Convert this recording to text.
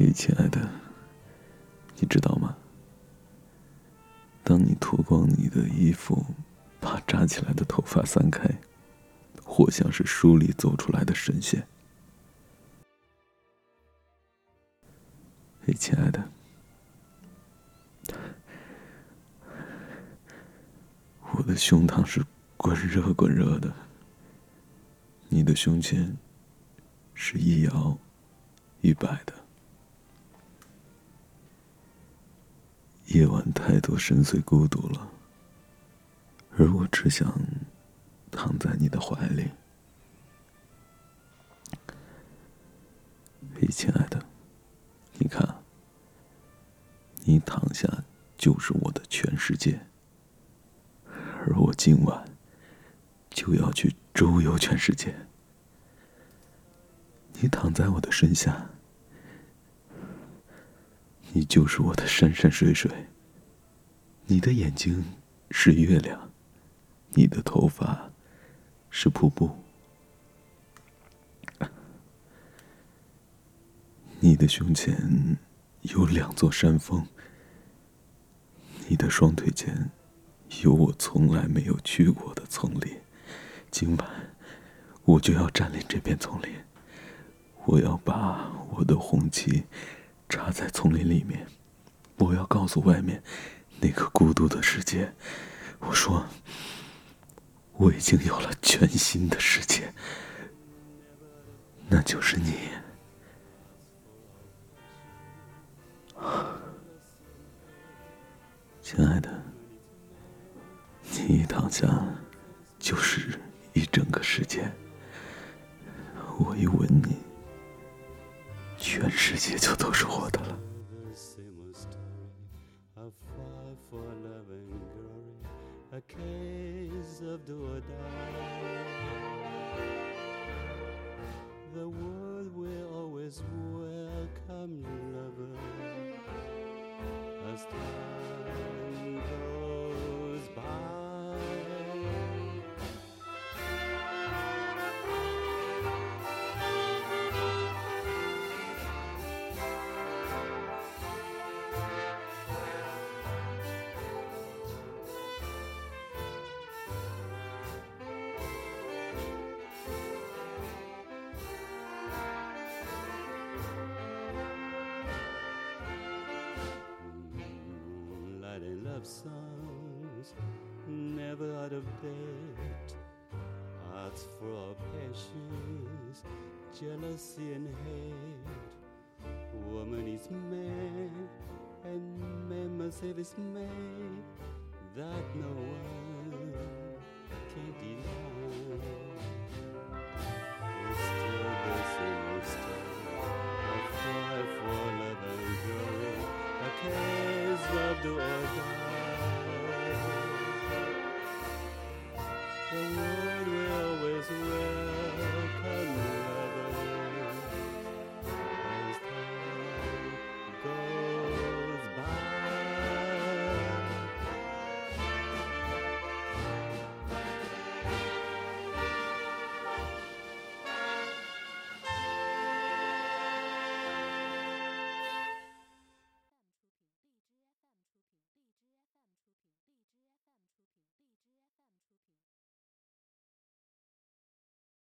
嘿，亲爱的，你知道吗？当你脱光你的衣服，把扎起来的头发散开，或像是书里走出来的神仙。嘿，亲爱的，我的胸膛是滚热滚热的，你的胸前是一摇一摆的。夜晚太多深邃孤独了，而我只想躺在你的怀里。嘿，亲爱的，你看，你躺下就是我的全世界，而我今晚就要去周游全世界。你躺在我的身下。你就是我的山山水水。你的眼睛是月亮，你的头发是瀑布，你的胸前有两座山峰，你的双腿间有我从来没有去过的丛林。今晚我就要占领这片丛林，我要把我的红旗。插在丛林里面，我要告诉外面那个孤独的世界，我说我已经有了全新的世界，那就是你，亲爱的，你一躺下就是一整个世界，我一吻你。全世界就都是 of do or die. The world will always welcome lovers as of songs, never out of date. Hearts full of passions, jealousy and hate. Woman is man, and man must have his man that no one can deny. love do or die. The Lord will always win.